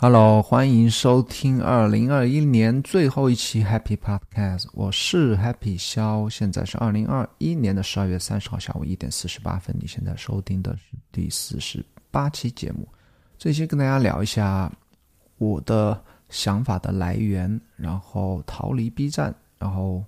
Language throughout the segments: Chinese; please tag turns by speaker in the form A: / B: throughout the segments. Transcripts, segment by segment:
A: Hello，欢迎收听二零二一年最后一期 Happy Podcast，我是 Happy 肖，现在是二零二一年的十二月三十号下午一点四十八分，你现在收听的是第四十八期节目。这期跟大家聊一下我的想法的来源，然后逃离 B 站，然后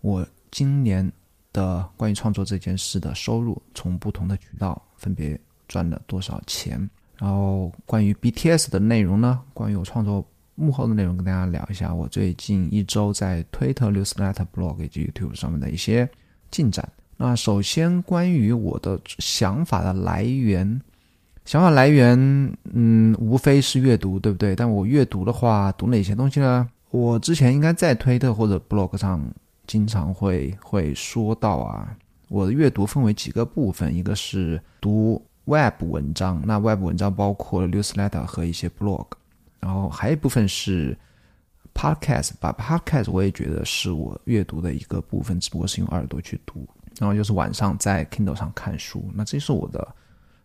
A: 我今年的关于创作这件事的收入，从不同的渠道分别赚了多少钱。然后关于 BTS 的内容呢？关于我创作幕后的内容，跟大家聊一下我最近一周在推特、Newsletter、Blog 以及 YouTube 上面的一些进展。那首先关于我的想法的来源，想法来源，嗯，无非是阅读，对不对？但我阅读的话，读哪些东西呢？我之前应该在推特或者 Blog 上经常会会说到啊，我的阅读分为几个部分，一个是读。Web 文章，那 Web 文章包括 Newsletter 和一些 Blog，然后还有一部分是 Podcast，把 Podcast 我也觉得是我阅读的一个部分，只不过是用耳朵去读，然后就是晚上在 Kindle 上看书，那这是我的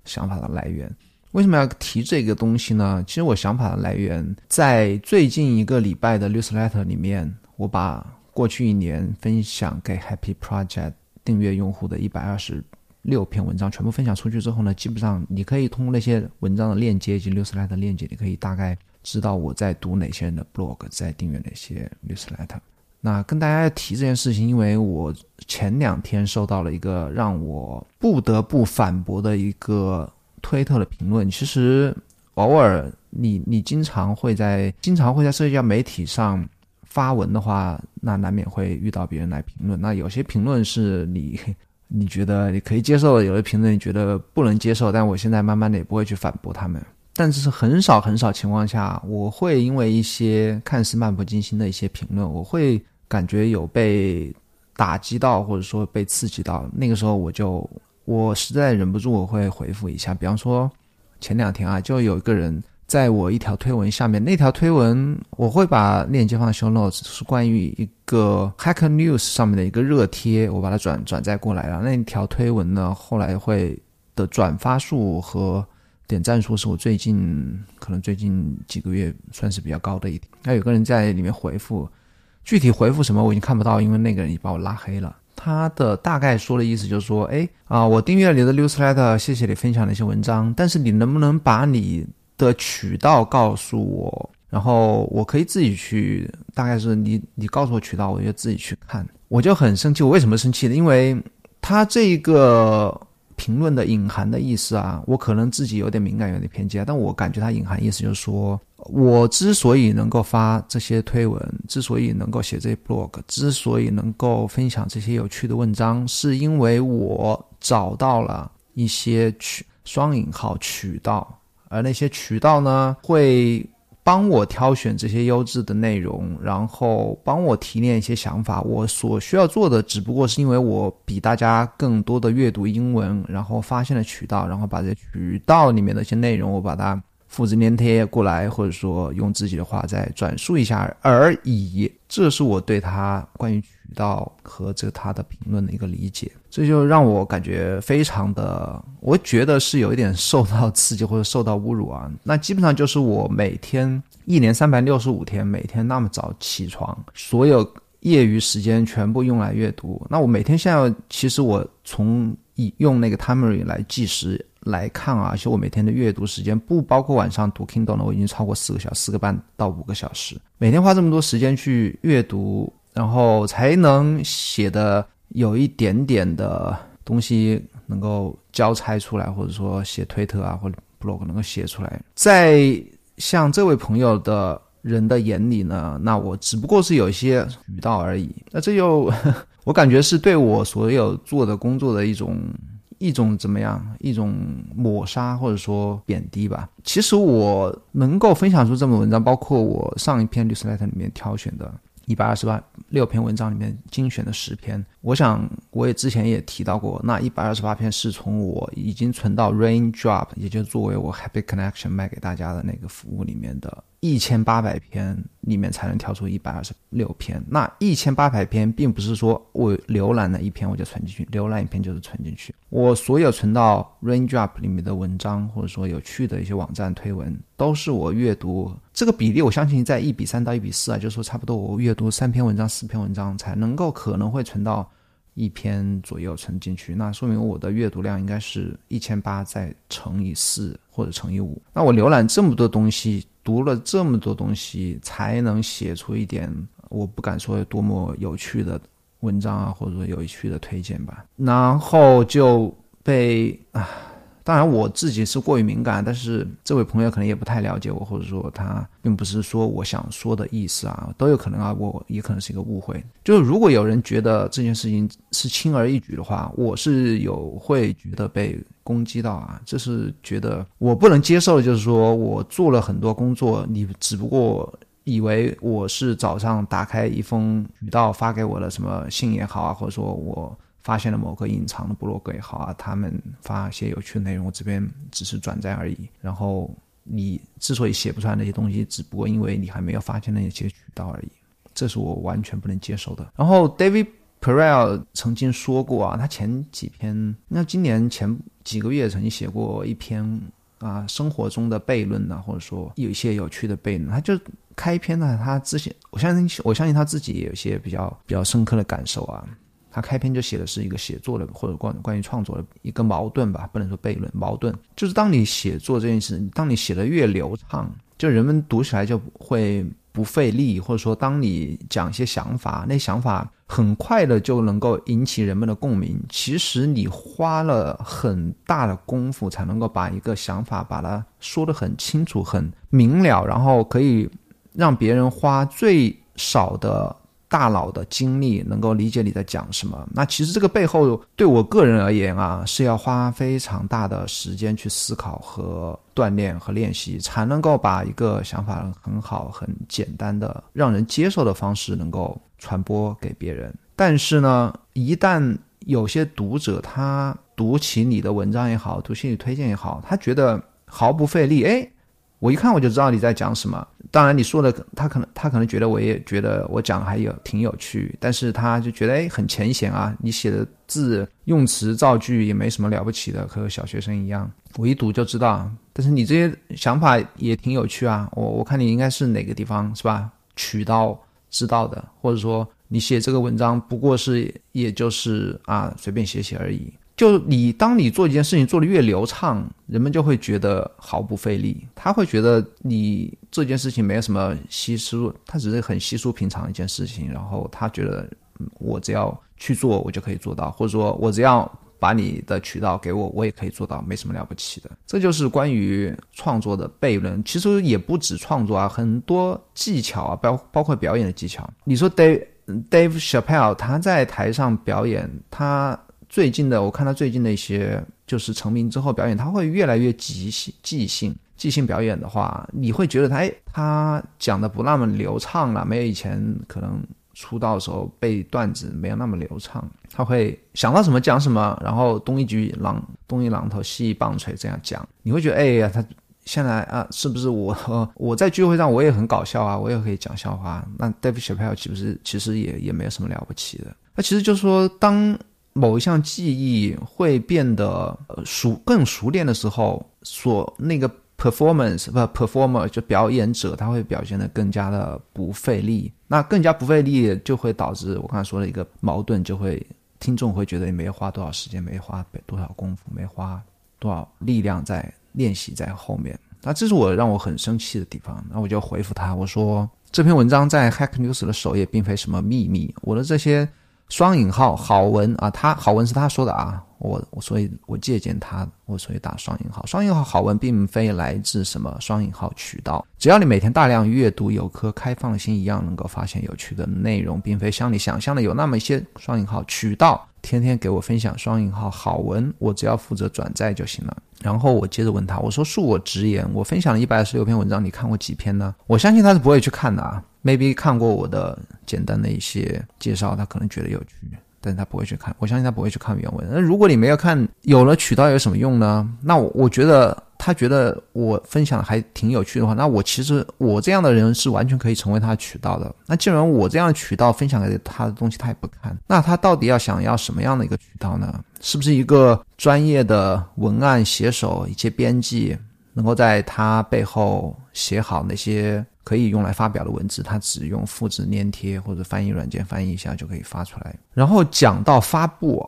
A: 想法的来源。为什么要提这个东西呢？其实我想法的来源在最近一个礼拜的 Newsletter 里面，我把过去一年分享给 Happy Project 订阅用户的一百二十。六篇文章全部分享出去之后呢，基本上你可以通过那些文章的链接以及律师来的链接，你可以大概知道我在读哪些人的 blog，在订阅哪些 newsletter。那跟大家提这件事情，因为我前两天收到了一个让我不得不反驳的一个推特的评论。其实偶尔你你经常会在经常会在社交媒体上发文的话，那难免会遇到别人来评论。那有些评论是你。你觉得你可以接受的，有的评论你觉得不能接受，但我现在慢慢的也不会去反驳他们。但是很少很少情况下，我会因为一些看似漫不经心的一些评论，我会感觉有被打击到，或者说被刺激到。那个时候我就我实在忍不住，我会回复一下。比方说前两天啊，就有一个人。在我一条推文下面，那条推文我会把链接放在 show notes，是关于一个 Hacker News 上面的一个热贴，我把它转转载过来了。那条推文呢，后来会的转发数和点赞数是我最近可能最近几个月算是比较高的一点。那有个人在里面回复，具体回复什么我已经看不到，因为那个人已经把我拉黑了。他的大概说的意思就是说，哎啊，我订阅了你的 newsletter，谢谢你分享的一些文章，但是你能不能把你的渠道告诉我，然后我可以自己去，大概是你你告诉我渠道，我就自己去看。我就很生气，我为什么生气呢？因为他这个评论的隐含的意思啊，我可能自己有点敏感，有点偏激啊，但我感觉他隐含意思就是说，我之所以能够发这些推文，之所以能够写这些 blog，之所以能够分享这些有趣的文章，是因为我找到了一些渠双引号渠道。而那些渠道呢，会帮我挑选这些优质的内容，然后帮我提炼一些想法。我所需要做的，只不过是因为我比大家更多的阅读英文，然后发现了渠道，然后把这渠道里面的一些内容，我把它复制粘贴过来，或者说用自己的话再转述一下而已。这是我对他关于渠道和这他的评论的一个理解。这就让我感觉非常的，我觉得是有一点受到刺激或者受到侮辱啊。那基本上就是我每天一年三百六十五天，每天那么早起床，所有业余时间全部用来阅读。那我每天现在其实我从以用那个 Timer 来计时来看啊，其实我每天的阅读时间不包括晚上读 Kindle 呢，我已经超过四个小时，四个半到五个小时。每天花这么多时间去阅读，然后才能写的。有一点点的东西能够交差出来，或者说写推特啊或者 blog 能够写出来，在像这位朋友的人的眼里呢，那我只不过是有一些渠道而已。那这就 我感觉是对我所有做的工作的一种一种怎么样一种抹杀或者说贬低吧。其实我能够分享出这么文章，包括我上一篇 newsletter 里面挑选的。一百二十八六篇文章里面精选的十篇，我想我也之前也提到过，那一百二十八篇是从我已经存到 Raindrop，也就作为我 Happy Connection 卖给大家的那个服务里面的一千八百篇里面才能挑出一百二十六篇。那一千八百篇并不是说我浏览了一篇我就存进去，浏览一篇就是存进去。我所有存到 Raindrop 里面的文章，或者说有趣的一些网站推文，都是我阅读这个比例，我相信在一比三到一比四啊，就是说差不多我阅读三篇文章、四篇文章才能够可能会存到。一篇左右存进去，那说明我的阅读量应该是一千八再乘以四或者乘以五。那我浏览这么多东西，读了这么多东西，才能写出一点我不敢说有多么有趣的文章啊，或者说有趣的推荐吧。然后就被啊。当然，我自己是过于敏感，但是这位朋友可能也不太了解我，或者说他并不是说我想说的意思啊，都有可能啊，我也可能是一个误会。就是如果有人觉得这件事情是轻而易举的话，我是有会觉得被攻击到啊，这是觉得我不能接受的，就是说我做了很多工作，你只不过以为我是早上打开一封渠道发给我的什么信也好啊，或者说我。发现了某个隐藏的部落格也好啊，他们发一些有趣的内容，我这边只是转载而已。然后你之所以写不出来那些东西，只不过因为你还没有发现那些渠道而已，这是我完全不能接受的。然后 David Perel 曾经说过啊，他前几篇，那今年前几个月曾经写过一篇啊，生活中的悖论呢，或者说有一些有趣的悖论，他就开篇呢，他之前我相信我相信他自己也有些比较比较深刻的感受啊。他开篇就写的是一个写作的或者关关于创作的一个矛盾吧，不能说悖论，矛盾就是当你写作这件事，当你写的越流畅，就人们读起来就会不费力，或者说当你讲一些想法，那想法很快的就能够引起人们的共鸣。其实你花了很大的功夫才能够把一个想法把它说得很清楚、很明了，然后可以让别人花最少的。大脑的精力能够理解你在讲什么，那其实这个背后对我个人而言啊，是要花非常大的时间去思考和锻炼和练习，才能够把一个想法很好、很简单的、让人接受的方式能够传播给别人。但是呢，一旦有些读者他读起你的文章也好，读起你推荐也好，他觉得毫不费力，哎。我一看我就知道你在讲什么。当然你说的他可能他可能觉得我也觉得我讲还有挺有趣，但是他就觉得哎很浅显啊，你写的字用词造句也没什么了不起的，和小学生一样。我一读就知道。但是你这些想法也挺有趣啊。我我看你应该是哪个地方是吧？渠道知道的，或者说你写这个文章不过是也就是啊随便写写而已。就你，当你做一件事情做得越流畅，人们就会觉得毫不费力。他会觉得你这件事情没有什么稀疏，他只是很稀疏平常一件事情。然后他觉得，我只要去做，我就可以做到，或者说我只要把你的渠道给我，我也可以做到，没什么了不起的。这就是关于创作的悖论。其实也不止创作啊，很多技巧啊，包包括表演的技巧。你说 Dave Dave Chappelle 他在台上表演，他。最近的，我看他最近的一些，就是成名之后表演，他会越来越即兴、即兴、即兴表演的话，你会觉得他，哎，他讲的不那么流畅了，没有以前可能出道的时候背段子没有那么流畅。他会想到什么讲什么，然后东一局榔东一榔头西一棒槌这样讲，你会觉得，哎呀，他现在啊，是不是我我在聚会上我也很搞笑啊，我也可以讲笑话。那 David Chappelle 岂不是其实也也没有什么了不起的？那其实就是说当。某一项技艺会变得熟更熟练的时候，所那个 performance 不 performer 就表演者，他会表现得更加的不费力。那更加不费力，就会导致我刚才说的一个矛盾，就会听众会觉得你没花多少时间，没花多少功夫，没花多少力量在练习在后面。那这是我让我很生气的地方。那我就回复他，我说这篇文章在 Hack News 的首页并非什么秘密，我的这些。双引号好文啊，他好文是他说的啊，我我所以，我借鉴他，我所以打双引号。双引号好文并非来自什么双引号渠道，只要你每天大量阅读，有颗开放的心，一样能够发现有趣的内容，并非像你想象的有那么一些双引号渠道。天天给我分享双引号好文，我只要负责转载就行了。然后我接着问他，我说：恕我直言，我分享了一百二十六篇文章，你看过几篇呢？我相信他是不会去看的啊。maybe 看过我的简单的一些介绍，他可能觉得有趣，但是他不会去看。我相信他不会去看原文。那如果你没有看，有了渠道有什么用呢？那我我觉得他觉得我分享还挺有趣的话，那我其实我这样的人是完全可以成为他的渠道的。那既然我这样的渠道分享给他的东西他也不看，那他到底要想要什么样的一个渠道呢？是不是一个专业的文案写手、一些编辑，能够在他背后写好那些可以用来发表的文字，他只用复制粘贴或者翻译软件翻译一下就可以发出来？然后讲到发布，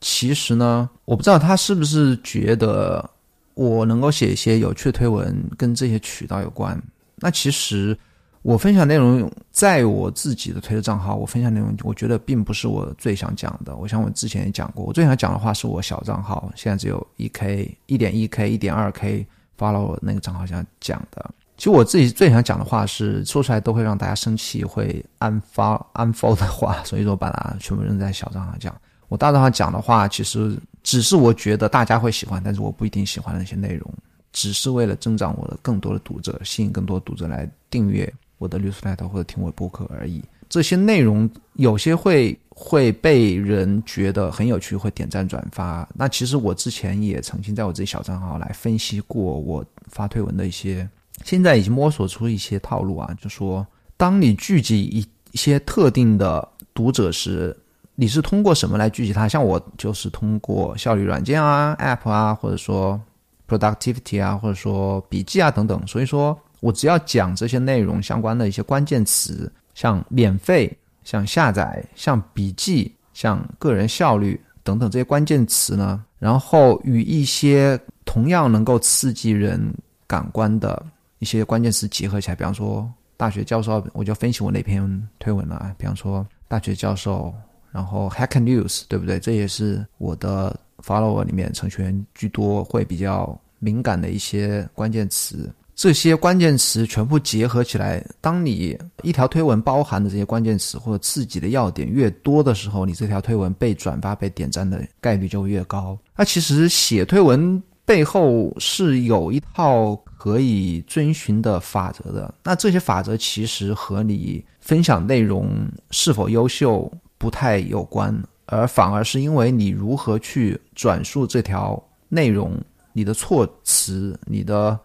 A: 其实呢，我不知道他是不是觉得。我能够写一些有趣的推文，跟这些渠道有关。那其实我分享内容，在我自己的推特账号，我分享内容，我觉得并不是我最想讲的。我想我之前也讲过，我最想讲的话是我小账号，现在只有一 k、一点一 k、一点二 k follow 那个账号想讲的。其实我自己最想讲的话是说出来都会让大家生气、会安发安 l 的话，所以说把它全部扔在小账号讲。我大账号讲的话，其实。只是我觉得大家会喜欢，但是我不一定喜欢那些内容，只是为了增长我的更多的读者，吸引更多读者来订阅我的 newsletter 或者听我播客而已。这些内容有些会会被人觉得很有趣，会点赞转发。那其实我之前也曾经在我自己小账号来分析过我发推文的一些，现在已经摸索出一些套路啊，就说当你聚集一一些特定的读者时。你是通过什么来聚集它？像我就是通过效率软件啊、App 啊，或者说 Productivity 啊，或者说笔记啊等等。所以说我只要讲这些内容相关的一些关键词，像免费、像下载、像笔记、像个人效率等等这些关键词呢，然后与一些同样能够刺激人感官的一些关键词结合起来，比方说大学教授，我就分析我那篇推文了啊，比方说大学教授。然后 Hack News 对不对？这也是我的 follower 里面程序员居多，会比较敏感的一些关键词。这些关键词全部结合起来，当你一条推文包含的这些关键词或者刺激的要点越多的时候，你这条推文被转发、被点赞的概率就越高。那其实写推文背后是有一套可以遵循的法则的。那这些法则其实和你分享内容是否优秀。不太有关，而反而是因为你如何去转述这条内容，你的措辞、你的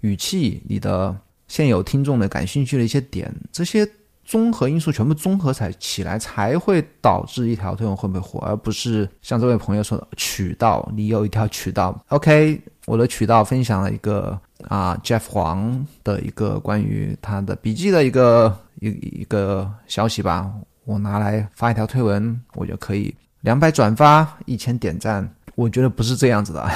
A: 语气、你的现有听众的感兴趣的一些点，这些综合因素全部综合才起来，才会导致一条推文会不会火，而不是像这位朋友说的渠道。你有一条渠道，OK，我的渠道分享了一个啊，Jeff 黄的一个关于他的笔记的一个一一个消息吧。我拿来发一条推文，我就可以两百转发、一千点赞。我觉得不是这样子的，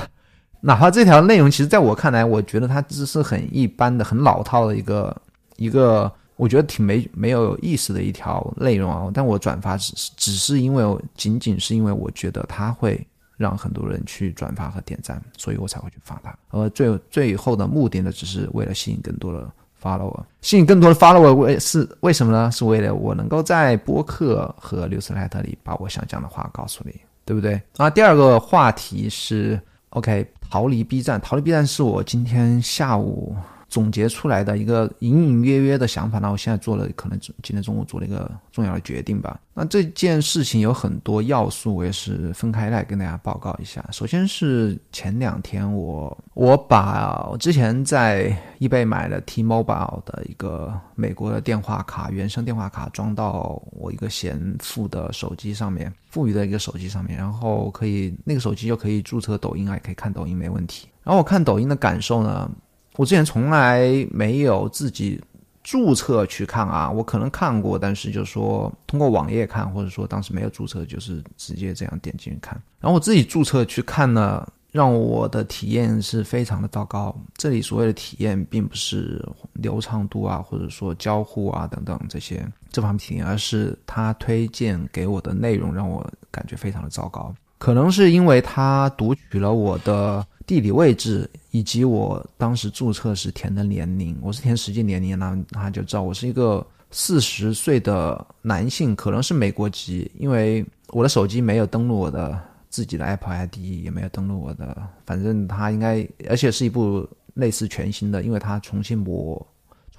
A: 哪怕这条内容，其实在我看来，我觉得它只是很一般的、很老套的一个一个，我觉得挺没没有意思的一条内容啊。但我转发只是只是因为仅仅是因为我觉得它会让很多人去转发和点赞，所以我才会去发它。而最最后的目的呢，只是为了吸引更多的。Follower 吸引更多的 follower 为是为什么呢？是为了我能够在播客和 newsletter 里把我想讲的话告诉你，对不对？啊，第二个话题是 OK，逃离 B 站，逃离 B 站是我今天下午。总结出来的一个隐隐约约的想法，那我现在做了，可能今天中午做了一个重要的决定吧。那这件事情有很多要素，我也是分开来跟大家报告一下。首先是前两天我我把我之前在易贝买的 T-Mobile 的一个美国的电话卡，原生电话卡装到我一个闲富的手机上面，富余的一个手机上面，然后可以那个手机就可以注册抖音啊，也可以看抖音没问题。然后我看抖音的感受呢？我之前从来没有自己注册去看啊，我可能看过，但是就是说通过网页看，或者说当时没有注册，就是直接这样点进去看。然后我自己注册去看呢，让我的体验是非常的糟糕。这里所谓的体验，并不是流畅度啊，或者说交互啊等等这些这方面体验，而是他推荐给我的内容让我感觉非常的糟糕。可能是因为他读取了我的。地理位置以及我当时注册时填的年龄，我是填实际年龄，那他就知道我是一个四十岁的男性，可能是美国籍，因为我的手机没有登录我的自己的 Apple ID，也没有登录我的，反正他应该，而且是一部类似全新的，因为他重新磨。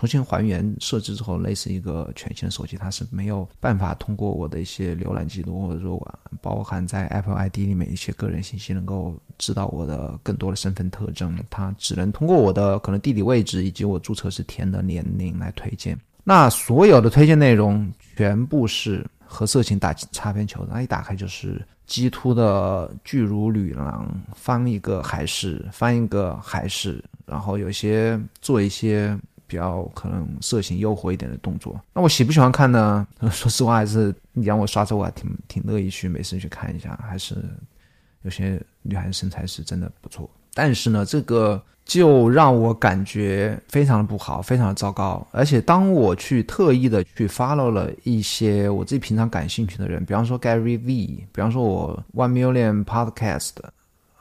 A: 重新还原设置之后，类似一个全新的手机，它是没有办法通过我的一些浏览记录，或者说我包含在 Apple ID 里面一些个人信息，能够知道我的更多的身份特征。它只能通过我的可能地理位置以及我注册时填的年龄来推荐。那所有的推荐内容全部是和色情打擦边球的，那一打开就是鸡突的巨乳女郎，翻一个还是翻一个还是，然后有些做一些。比较可能色情诱惑一点的动作，那我喜不喜欢看呢？说实话，还是你让我刷着，我还挺挺乐意去没事去看一下。还是有些女孩子身材是真的不错，但是呢，这个就让我感觉非常的不好，非常的糟糕。而且当我去特意的去 follow 了一些我自己平常感兴趣的人，比方说 Gary V，比方说我 One Million Podcast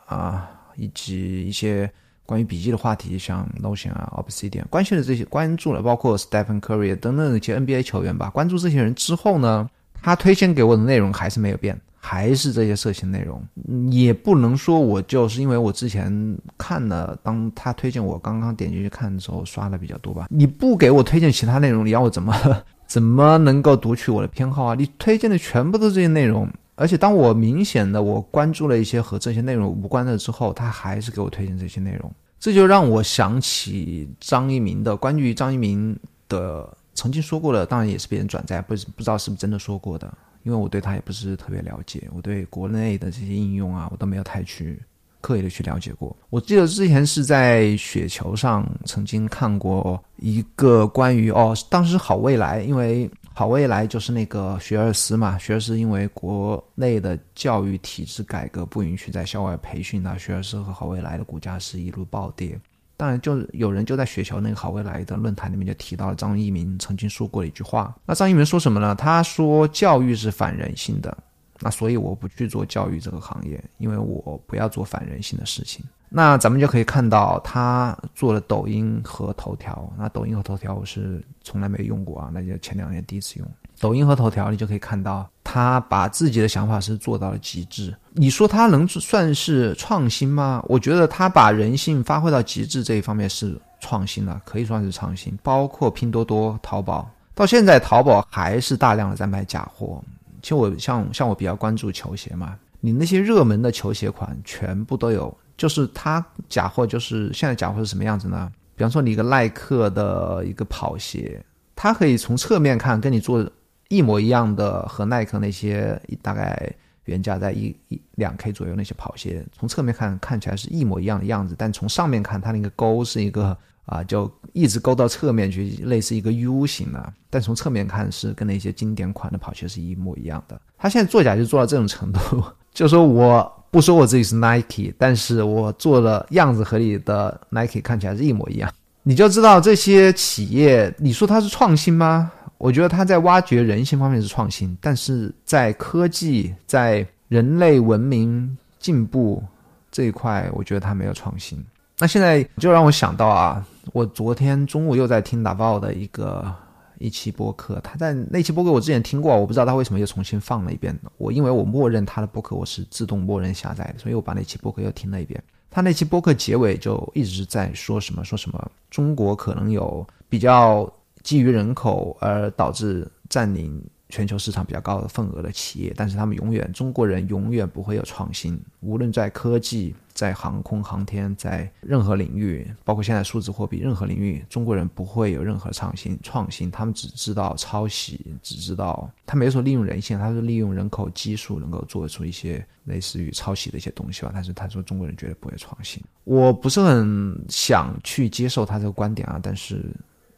A: 啊，以及一些。关于笔记的话题，像 Notion 啊、Obsidian，关心的这些关注了，包括 Stephen Curry 等等一些 NBA 球员吧。关注这些人之后呢，他推荐给我的内容还是没有变，还是这些色情内容。也不能说我就是因为我之前看了，当他推荐我刚刚点进去看的时候刷的比较多吧。你不给我推荐其他内容，你要我怎么 怎么能够读取我的偏好啊？你推荐的全部都是这些内容。而且，当我明显的我关注了一些和这些内容无关的之后，他还是给我推荐这些内容，这就让我想起张一鸣的关于张一鸣的曾经说过的，当然也是别人转载，不不知道是不是真的说过的，因为我对他也不是特别了解，我对国内的这些应用啊，我都没有太去刻意的去了解过。我记得之前是在雪球上曾经看过一个关于哦，当时好未来，因为。好未来就是那个学而思嘛，学而思因为国内的教育体制改革不允许在校外培训那学而思和好未来的股价是一路暴跌。当然，就有人就在雪球那个好未来的论坛里面就提到了张一鸣曾经说过的一句话。那张一鸣说什么呢？他说教育是反人性的，那所以我不去做教育这个行业，因为我不要做反人性的事情。那咱们就可以看到，他做了抖音和头条。那抖音和头条我是从来没用过啊，那就前两年第一次用。抖音和头条，你就可以看到他把自己的想法是做到了极致。你说他能算是创新吗？我觉得他把人性发挥到极致这一方面是创新了，可以算是创新。包括拼多多、淘宝，到现在淘宝还是大量的在卖假货。其实我像像我比较关注球鞋嘛，你那些热门的球鞋款全部都有。就是它假货，就是现在假货是什么样子呢？比方说你一个耐克的一个跑鞋，它可以从侧面看跟你做一模一样的，和耐克那些大概原价在一一两 K 左右那些跑鞋，从侧面看看起来是一模一样的样子，但从上面看，它那个勾是一个啊，就一直勾到侧面去，类似一个 U 型的，但从侧面看是跟那些经典款的跑鞋是一模一样的。它现在做假就做到这种程度，就说我。不说我自己是 Nike，但是我做的样子和你的 Nike 看起来是一模一样，你就知道这些企业，你说它是创新吗？我觉得它在挖掘人性方面是创新，但是在科技、在人类文明进步这一块，我觉得它没有创新。那现在就让我想到啊，我昨天中午又在听打爆的一个。一期播客，他在那期播客我之前听过，我不知道他为什么又重新放了一遍。我因为我默认他的播客我是自动默认下载的，所以我把那期播客又听了一遍。他那期播客结尾就一直在说什么说什么，中国可能有比较基于人口而导致占领。全球市场比较高的份额的企业，但是他们永远中国人永远不会有创新，无论在科技、在航空航天、在任何领域，包括现在数字货币，任何领域，中国人不会有任何创新。创新，他们只知道抄袭，只知道他没有说利用人性，他是利用人口基数能够做出一些类似于抄袭的一些东西吧。但是他说中国人绝对不会创新，我不是很想去接受他这个观点啊。但是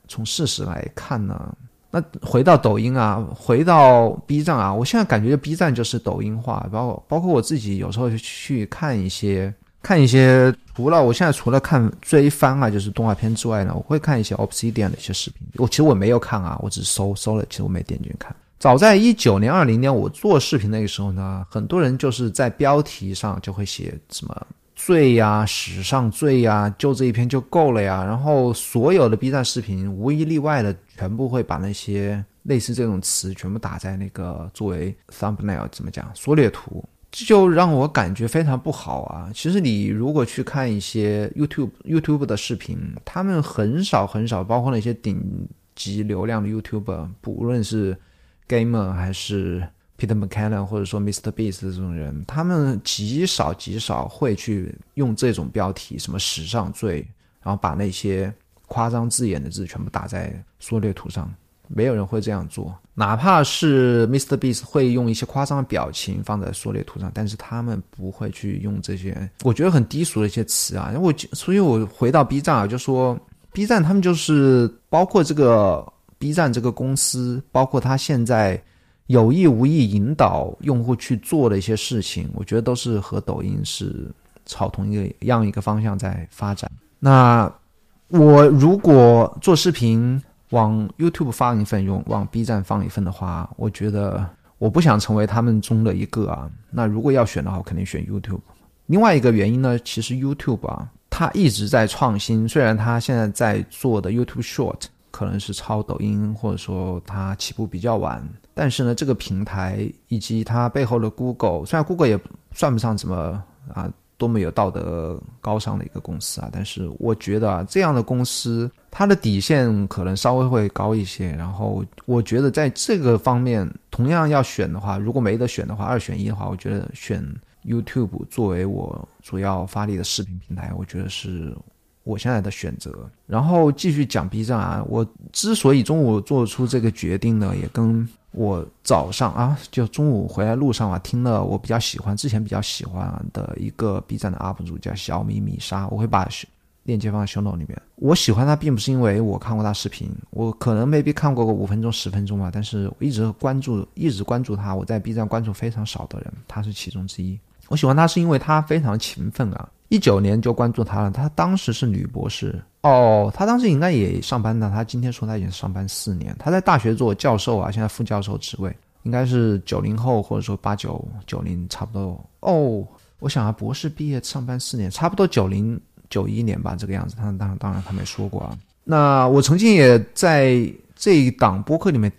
A: 从事实来看呢？那回到抖音啊，回到 B 站啊，我现在感觉 B 站就是抖音化，包括包括我自己有时候去看一些看一些，除了我现在除了看追番啊，就是动画片之外呢，我会看一些 Obsidian 的一些视频。我其实我没有看啊，我只是搜搜了，其实我没点进去看。早在一九年、二零年我做视频那个时候呢，很多人就是在标题上就会写什么。最呀，史上最呀，就这一篇就够了呀。然后所有的 B 站视频无一例外的，全部会把那些类似这种词全部打在那个作为 thumbnail 怎么讲缩略图。这就让我感觉非常不好啊！其实你如果去看一些 YouTube YouTube 的视频，他们很少很少，包括那些顶级流量的 YouTuber，不论是 Gamer 还是 Peter McKinnon 或者说 Mr Beast 这种人，他们极少极少会去用这种标题，什么史上最，然后把那些夸张字眼的字全部打在缩略图上。没有人会这样做，哪怕是 Mr. Beast 会用一些夸张的表情放在缩略图上，但是他们不会去用这些我觉得很低俗的一些词啊。我所以，我回到 B 站啊，就说 B 站他们就是包括这个 B 站这个公司，包括他现在有意无意引导用户去做的一些事情，我觉得都是和抖音是朝同一个样一个方向在发展。那我如果做视频。往 YouTube 放一份用，往 B 站放一份的话，我觉得我不想成为他们中的一个啊。那如果要选的话，我肯定选 YouTube。另外一个原因呢，其实 YouTube 啊，它一直在创新。虽然它现在在做的 YouTube Short 可能是抄抖音，或者说它起步比较晚，但是呢，这个平台以及它背后的 Google，虽然 Google 也算不上什么啊。多么有道德高尚的一个公司啊！但是我觉得啊，这样的公司它的底线可能稍微会高一些。然后我觉得在这个方面，同样要选的话，如果没得选的话，二选一的话，我觉得选 YouTube 作为我主要发力的视频平台，我觉得是我现在的选择。然后继续讲 B 站啊，我之所以中午做出这个决定呢，也跟。我早上啊，就中午回来路上啊，听了我比较喜欢、之前比较喜欢的一个 B 站的 UP 主，叫小米米莎。我会把链接放在 show note 里面。我喜欢他，并不是因为我看过他视频，我可能 maybe 看过个五分钟、十分钟吧，但是我一直关注、一直关注他。我在 B 站关注非常少的人，他是其中之一。我喜欢他是因为他非常勤奋啊。一九年就关注他了，他当时是女博士哦，他当时应该也上班的。他今天说他已经上班四年，他在大学做教授啊，现在副教授职位，应该是九零后或者说八九九零差不多哦。我想啊，博士毕业上班四年，差不多九零九一年吧，这个样子。他当当然他没说过啊。那我曾经也在这一档播客里面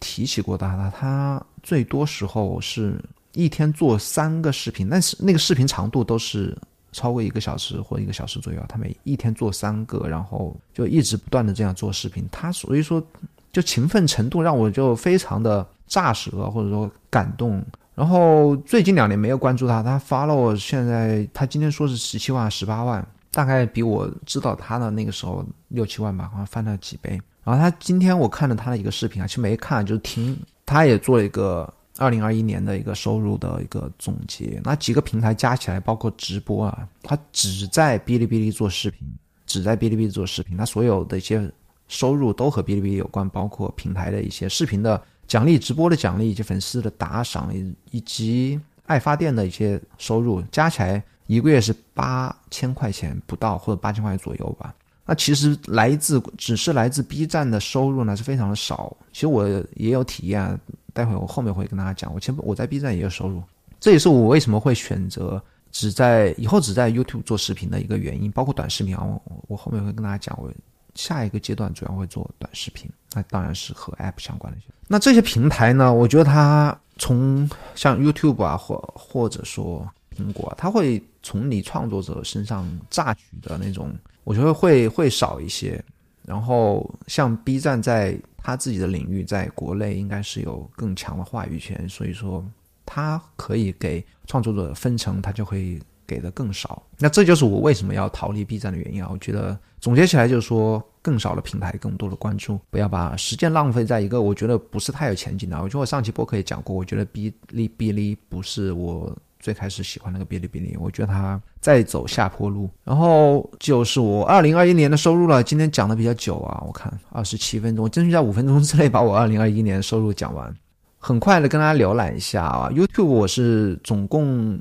A: 提起过他，他最多时候是一天做三个视频，但是那个视频长度都是。超过一个小时或一个小时左右，他每一天做三个，然后就一直不断的这样做视频。他所以说，就勤奋程度让我就非常的炸舌或者说感动。然后最近两年没有关注他，他发了我现在他今天说是十七万十八万，大概比我知道他的那个时候六七万吧，好像翻了几倍。然后他今天我看了他的一个视频啊，其实没看，就是听，他也做了一个。二零二一年的一个收入的一个总结，那几个平台加起来，包括直播啊，他只在哔哩哔哩做视频，只在哔哩哔哩做视频，他所有的一些收入都和哔哩哔哩有关，包括平台的一些视频的奖励、直播的奖励以及粉丝的打赏，以以及爱发电的一些收入，加起来一个月是八千块钱不到，或者八千块钱左右吧。那其实来自只是来自 B 站的收入呢，是非常的少。其实我也有体验。待会我后面会跟大家讲，我前我在 B 站也有收入，这也是我为什么会选择只在以后只在 YouTube 做视频的一个原因，包括短视频啊，我我后面会跟大家讲，我下一个阶段主要会做短视频，那当然是和 App 相关的。那这些平台呢，我觉得它从像 YouTube 啊，或或者说苹果，它会从你创作者身上榨取的那种，我觉得会会少一些。然后像 B 站在他自己的领域，在国内应该是有更强的话语权，所以说他可以给创作者分成，他就会给的更少。那这就是我为什么要逃离 B 站的原因啊！我觉得总结起来就是说，更少的平台，更多的关注，不要把时间浪费在一个我觉得不是太有前景的。我觉得我上期播客也讲过，我觉得哔哩哔哩不是我。最开始喜欢那个哔哩哔哩，我觉得它在走下坡路。然后就是我二零二一年的收入了。今天讲的比较久啊，我看二十七分钟，争取在五分钟之内把我二零二一年的收入讲完。很快的跟大家浏览一下啊，YouTube 我是总共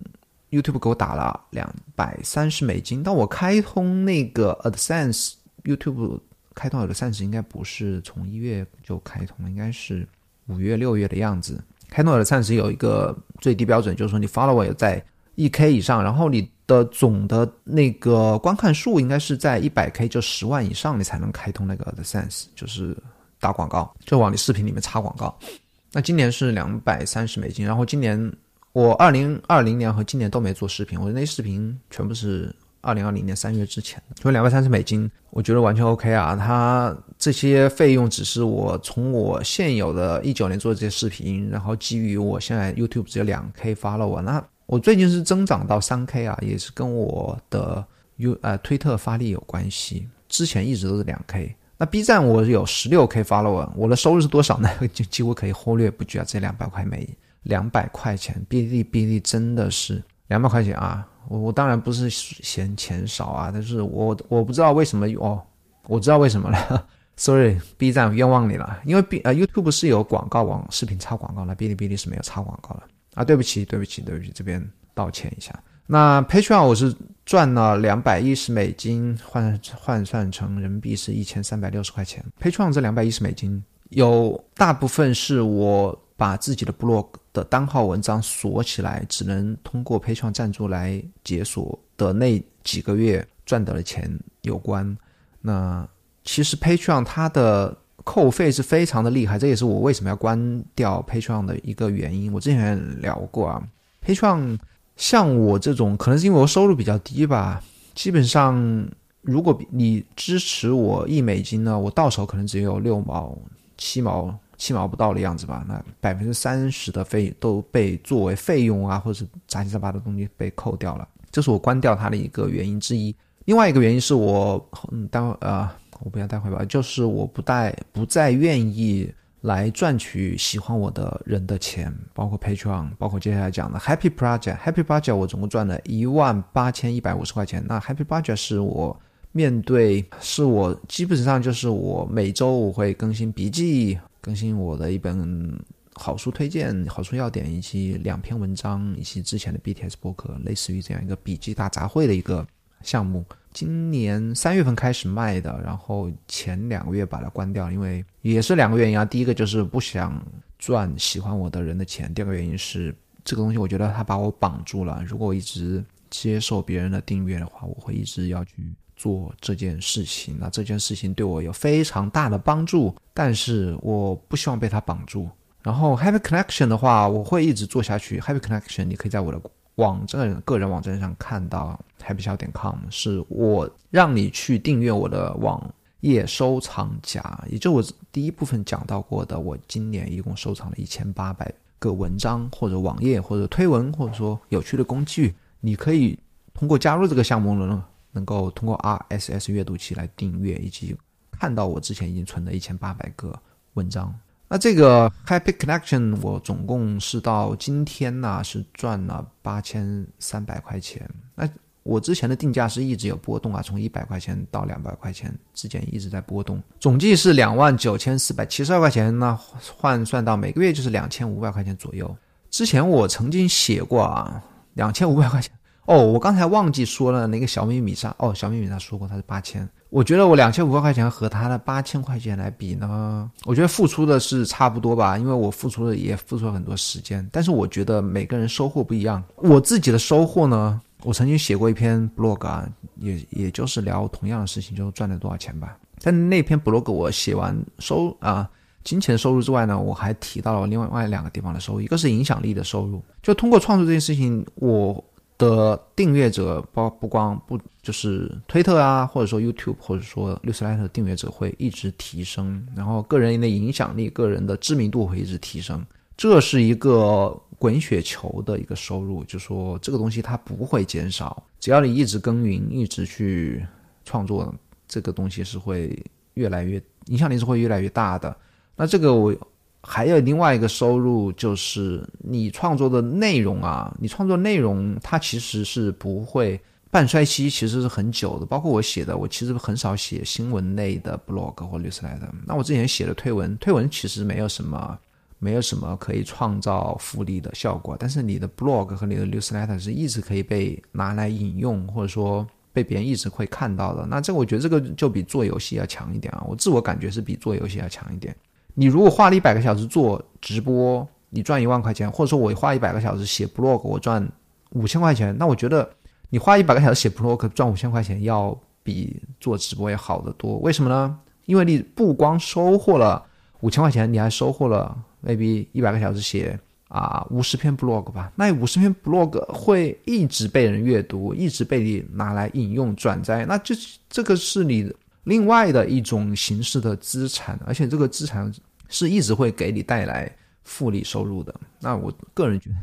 A: YouTube 给我打了两百三十美金。但我开通那个 AdSense，YouTube 开通 AdSense 应该不是从一月就开通了，应该是五月六月的样子。开通的暂时有一个最低标准，就是说你 follower 在一 k 以上，然后你的总的那个观看数应该是在一百 k，就十万以上，你才能开通那个 the sense，就是打广告，就往你视频里面插广告。那今年是两百三十美金，然后今年我二零二零年和今年都没做视频，我的那些视频全部是二零二零年三月之前的，就两百三十美金，我觉得完全 OK 啊。它这些费用只是我从我现有的一九年做的这些视频，然后基于我现在 YouTube 只有两 K 发了我，那我最近是增长到三 K 啊，也是跟我的 U 呃推特发力有关系，之前一直都是两 K。那 B 站我有十六 K 发了我，我的收入是多少呢？就几乎可以忽略不计啊，这两百块美两百块钱，哔哩哔哩真的是两百块钱啊！我我当然不是嫌钱少啊，但是我我不知道为什么哦，我知道为什么了，Sorry，B 站冤枉你了，因为 B 呃 YouTube 是有广告往视频插广告的，哔哩哔哩是没有插广告的啊，对不起对不起对不起，这边道歉一下。那 Patreon 我是赚了两百一十美金，换换算成人民币是一千三百六十块钱。Patreon 这两百一十美金有大部分是我把自己的 blog 的单号文章锁起来，只能通过 Patreon 赞助来解锁的那几个月赚到的钱有关。那其实 Patreon 它的扣费是非常的厉害，这也是我为什么要关掉 Patreon 的一个原因。我之前聊过啊，Patreon。像我这种，可能是因为我收入比较低吧。基本上，如果你支持我一美金呢，我到手可能只有六毛、七毛、七毛不到的样子吧。那百分之三十的费都被作为费用啊，或者杂七杂八的东西被扣掉了，这是我关掉它的一个原因之一。另外一个原因是我，嗯，待会呃，我不要待会吧，就是我不带不再愿意。来赚取喜欢我的人的钱，包括 Patreon，包括接下来讲的 Happy Project。Happy Project 我总共赚了一万八千一百五十块钱。那 Happy Project 是我面对，是我基本上就是我每周我会更新笔记，更新我的一本好书推荐、好书要点，以及两篇文章，以及之前的 BTS 博客，类似于这样一个笔记大杂烩的一个项目。今年三月份开始卖的，然后前两个月把它关掉，因为也是两个原因啊。第一个就是不想赚喜欢我的人的钱，第二个原因是这个东西我觉得它把我绑住了。如果我一直接受别人的订阅的话，我会一直要去做这件事情。那这件事情对我有非常大的帮助，但是我不希望被它绑住。然后 Happy Connection 的话，我会一直做下去。Happy Connection 你可以在我的。网站个人网站上看到 happy 小点 com 是我让你去订阅我的网页收藏夹，也就我第一部分讲到过的，我今年一共收藏了一千八百个文章或者网页或者推文或者说有趣的工具，你可以通过加入这个项目呢，能够通过 RSS 阅读器来订阅以及看到我之前已经存的一千八百个文章。那这个 Happy Connection 我总共是到今天呢是赚了八千三百块钱。那我之前的定价是一直有波动啊，从一百块钱到两百块钱之间一直在波动，总计是两万九千四百七十二块钱。那换算到每个月就是两千五百块钱左右。之前我曾经写过啊，两千五百块钱。哦，我刚才忘记说了那个小米米莎。哦，小米米莎说过它是八千。我觉得我两千五百块钱和他的八千块钱来比呢，我觉得付出的是差不多吧，因为我付出的也付出了很多时间。但是我觉得每个人收获不一样。我自己的收获呢，我曾经写过一篇 blog 啊，也也就是聊同样的事情，就赚了多少钱吧。但那篇 blog 我写完收啊金钱收入之外呢，我还提到了另外外两个地方的收入，一个是影响力的收入，就通过创作这件事情，我。的订阅者包不光不就是推特啊，或者说 YouTube，或者说六十来的订阅者会一直提升，然后个人的影响力、个人的知名度会一直提升，这是一个滚雪球的一个收入，就说这个东西它不会减少，只要你一直耕耘，一直去创作，这个东西是会越来越影响力是会越来越大的。那这个我。还有另外一个收入，就是你创作的内容啊，你创作内容它其实是不会半衰期，其实是很久的。包括我写的，我其实很少写新闻类的 blog 或 newsletter。那我之前写的推文，推文其实没有什么，没有什么可以创造复利的效果。但是你的 blog 和你的 newsletter 是一直可以被拿来引用，或者说被别人一直会看到的。那这我觉得这个就比做游戏要强一点啊。我自我感觉是比做游戏要强一点。你如果花了一百个小时做直播，你赚一万块钱，或者说我花一百个小时写 blog，我赚五千块钱，那我觉得你花一百个小时写 blog 赚五千块钱要比做直播要好得多。为什么呢？因为你不光收获了五千块钱，你还收获了 maybe 一百个小时写啊五十篇 blog 吧，那五十篇 blog 会一直被人阅读，一直被你拿来引用转载，那这这个是你另外的一种形式的资产，而且这个资产是一直会给你带来复利收入的。那我个人觉得，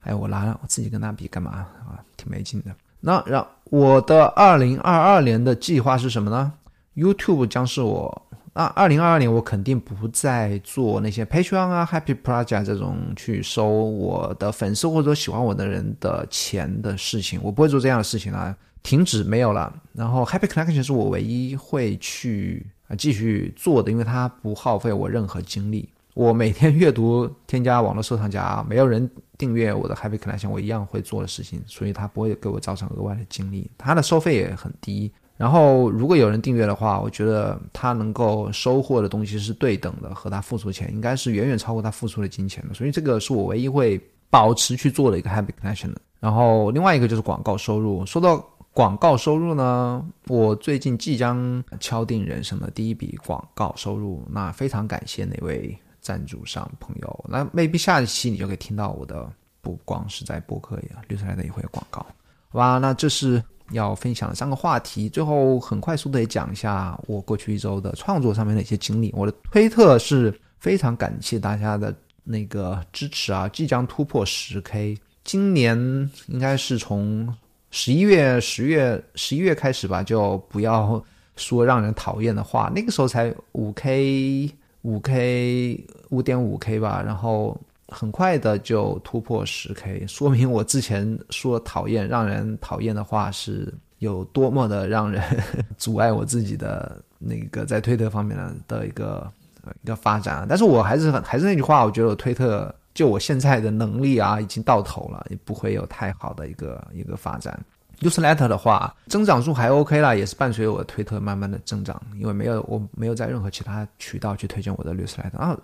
A: 哎，我拿我自己跟他比干嘛啊？挺没劲的。那让我的二零二二年的计划是什么呢？YouTube 将是我。那二零二二年我肯定不再做那些 Patreon 啊、Happy Project 这种去收我的粉丝或者喜欢我的人的钱的事情，我不会做这样的事情了，停止没有了。然后 Happy Connection 是我唯一会去啊继续做的，因为它不耗费我任何精力。我每天阅读、添加网络收藏夹，没有人订阅我的 Happy Connection，我一样会做的事情，所以它不会给我造成额外的精力。它的收费也很低。然后，如果有人订阅的话，我觉得他能够收获的东西是对等的，和他付出的钱应该是远远超过他付出的金钱的。所以，这个是我唯一会保持去做的一个 happy connection 的。然后，另外一个就是广告收入。说到广告收入呢，我最近即将敲定人生的第一笔广告收入。那非常感谢哪位赞助商朋友。那 maybe 下一期你就可以听到我的，不光是在播客呀，留下来的也会有广告。好吧，那这是。要分享的三个话题，最后很快速的也讲一下我过去一周的创作上面的一些经历。我的推特是非常感谢大家的那个支持啊，即将突破十 K，今年应该是从十一月、十月、十一月开始吧，就不要说让人讨厌的话，那个时候才五 K、五 K、五点五 K 吧，然后。很快的就突破十 K，说明我之前说讨厌、让人讨厌的话是有多么的让人 阻碍我自己的那个在推特方面的的一个一个发展。但是我还是很还是那句话，我觉得我推特就我现在的能力啊，已经到头了，也不会有太好的一个一个发展。Newsletter 的话，增长数还 OK 啦，也是伴随我推特慢慢的增长，因为没有我没有在任何其他渠道去推荐我的 Newsletter 啊。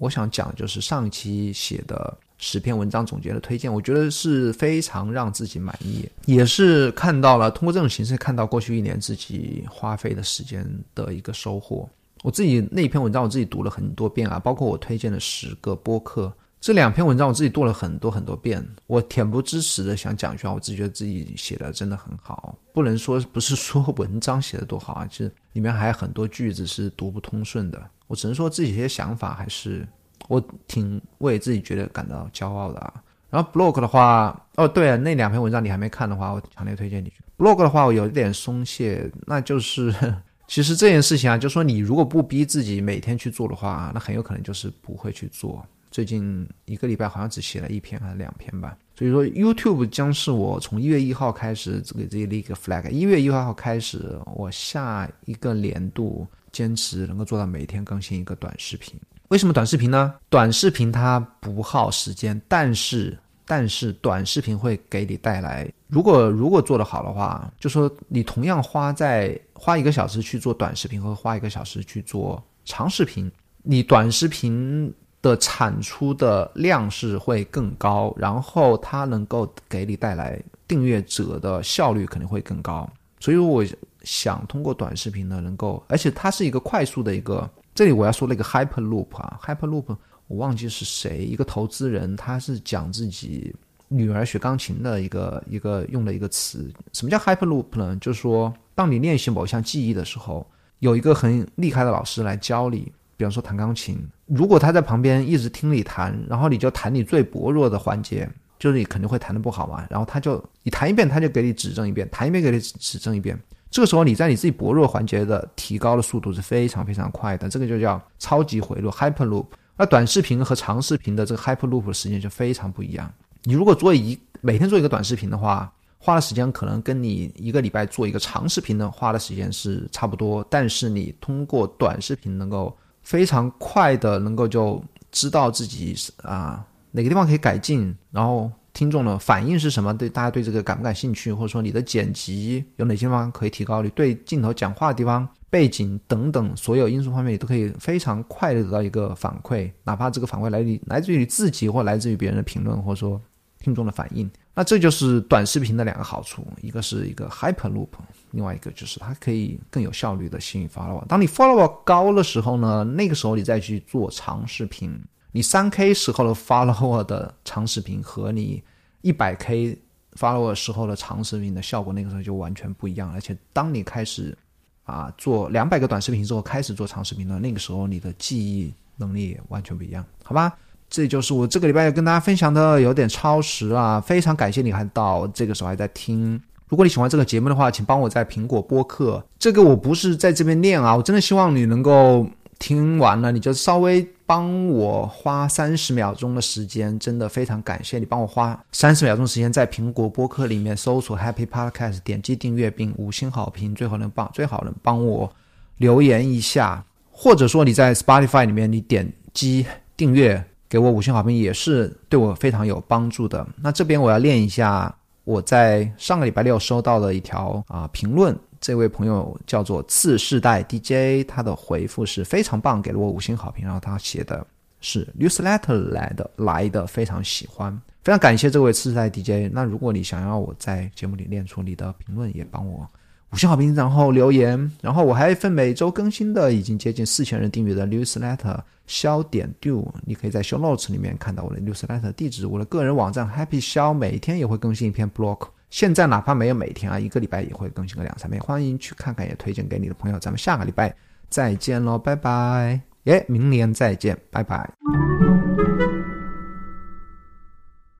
A: 我想讲就是上一期写的十篇文章总结的推荐，我觉得是非常让自己满意，也是看到了通过这种形式看到过去一年自己花费的时间的一个收获。我自己那篇文章我自己读了很多遍啊，包括我推荐的十个播客。这两篇文章我自己读了很多很多遍，我恬不知耻的想讲一句话，我自己觉得自己写的真的很好，不能说不是说文章写的多好啊，其实里面还有很多句子是读不通顺的，我只能说自己一些想法还是我挺为自己觉得感到骄傲的啊。然后 blog 的话，哦对了，那两篇文章你还没看的话，我强烈推荐你去。blog 的话，我有一点松懈，那就是 其实这件事情啊，就说你如果不逼自己每天去做的话，那很有可能就是不会去做。最近一个礼拜好像只写了一篇还是两篇吧，所以说 YouTube 将是我从一月一号开始给自己立一个 flag，一月一号开始，我下一个年度坚持能够做到每天更新一个短视频。为什么短视频呢？短视频它不耗时间，但是但是短视频会给你带来，如果如果做得好的话，就说你同样花在花一个小时去做短视频和花一个小时去做长视频，你短视频。的产出的量是会更高，然后它能够给你带来订阅者的效率肯定会更高。所以我想通过短视频呢，能够，而且它是一个快速的一个。这里我要说那个 hyper loop 啊，hyper loop 我忘记是谁，一个投资人，他是讲自己女儿学钢琴的一个一个用的一个词。什么叫 hyper loop 呢？就是说，当你练习某项技艺的时候，有一个很厉害的老师来教你。比方说弹钢琴，如果他在旁边一直听你弹，然后你就弹你最薄弱的环节，就是你肯定会弹的不好嘛。然后他就你弹一遍，他就给你指正一遍，弹一遍给你指正一遍。这个时候你在你自己薄弱环节的提高的速度是非常非常快的，这个就叫超级回路 （hyper loop）。那短视频和长视频的这个 hyper loop 的时间就非常不一样。你如果做一每天做一个短视频的话，花的时间可能跟你一个礼拜做一个长视频的花的时间是差不多，但是你通过短视频能够。非常快的能够就知道自己啊哪个地方可以改进，然后听众的反应是什么，对大家对这个感不感兴趣，或者说你的剪辑有哪些地方可以提高，你对镜头讲话的地方、背景等等所有因素方面，你都可以非常快的得到一个反馈，哪怕这个反馈来你来自于你自己或来自于别人的评论，或者说听众的反应。那这就是短视频的两个好处，一个是一个 hyper loop，另外一个就是它可以更有效率的吸引 follower。当你 follower 高的时候呢，那个时候你再去做长视频，你三 K 时候的 follower 的长视频和你一百 K follower 时候的长视频的效果，那个时候就完全不一样。而且当你开始啊做两百个短视频之后，开始做长视频了，那个时候你的记忆能力也完全不一样，好吧？这就是我这个礼拜要跟大家分享的，有点超时啊，非常感谢你还到这个时候还在听。如果你喜欢这个节目的话，请帮我在苹果播客，这个我不是在这边念啊，我真的希望你能够。听完了，你就稍微帮我花三十秒钟的时间，真的非常感谢你帮我花三十秒钟时间在苹果播客里面搜索 Happy Podcast，点击订阅并五星好评，最好能帮最好能帮我留言一下，或者说你在 Spotify 里面你点击订阅给我五星好评也是对我非常有帮助的。那这边我要练一下我在上个礼拜六收到的一条啊评论。这位朋友叫做次世代 DJ，他的回复是非常棒，给了我五星好评。然后他写的是 newsletter 来的，来的非常喜欢，非常感谢这位次世代 DJ。那如果你想要我在节目里念出你的评论，也帮我五星好评，然后留言。然后我还有一份每周更新的，已经接近四千人订阅的 newsletter，肖点 do，你可以在 show notes 里面看到我的 newsletter 地址。我的个人网站 Happy 肖每天也会更新一篇 blog。现在哪怕没有每天啊，一个礼拜也会更新个两三篇，欢迎去看看，也推荐给你的朋友。咱们下个礼拜再见喽，拜拜！耶，明年再见，拜拜。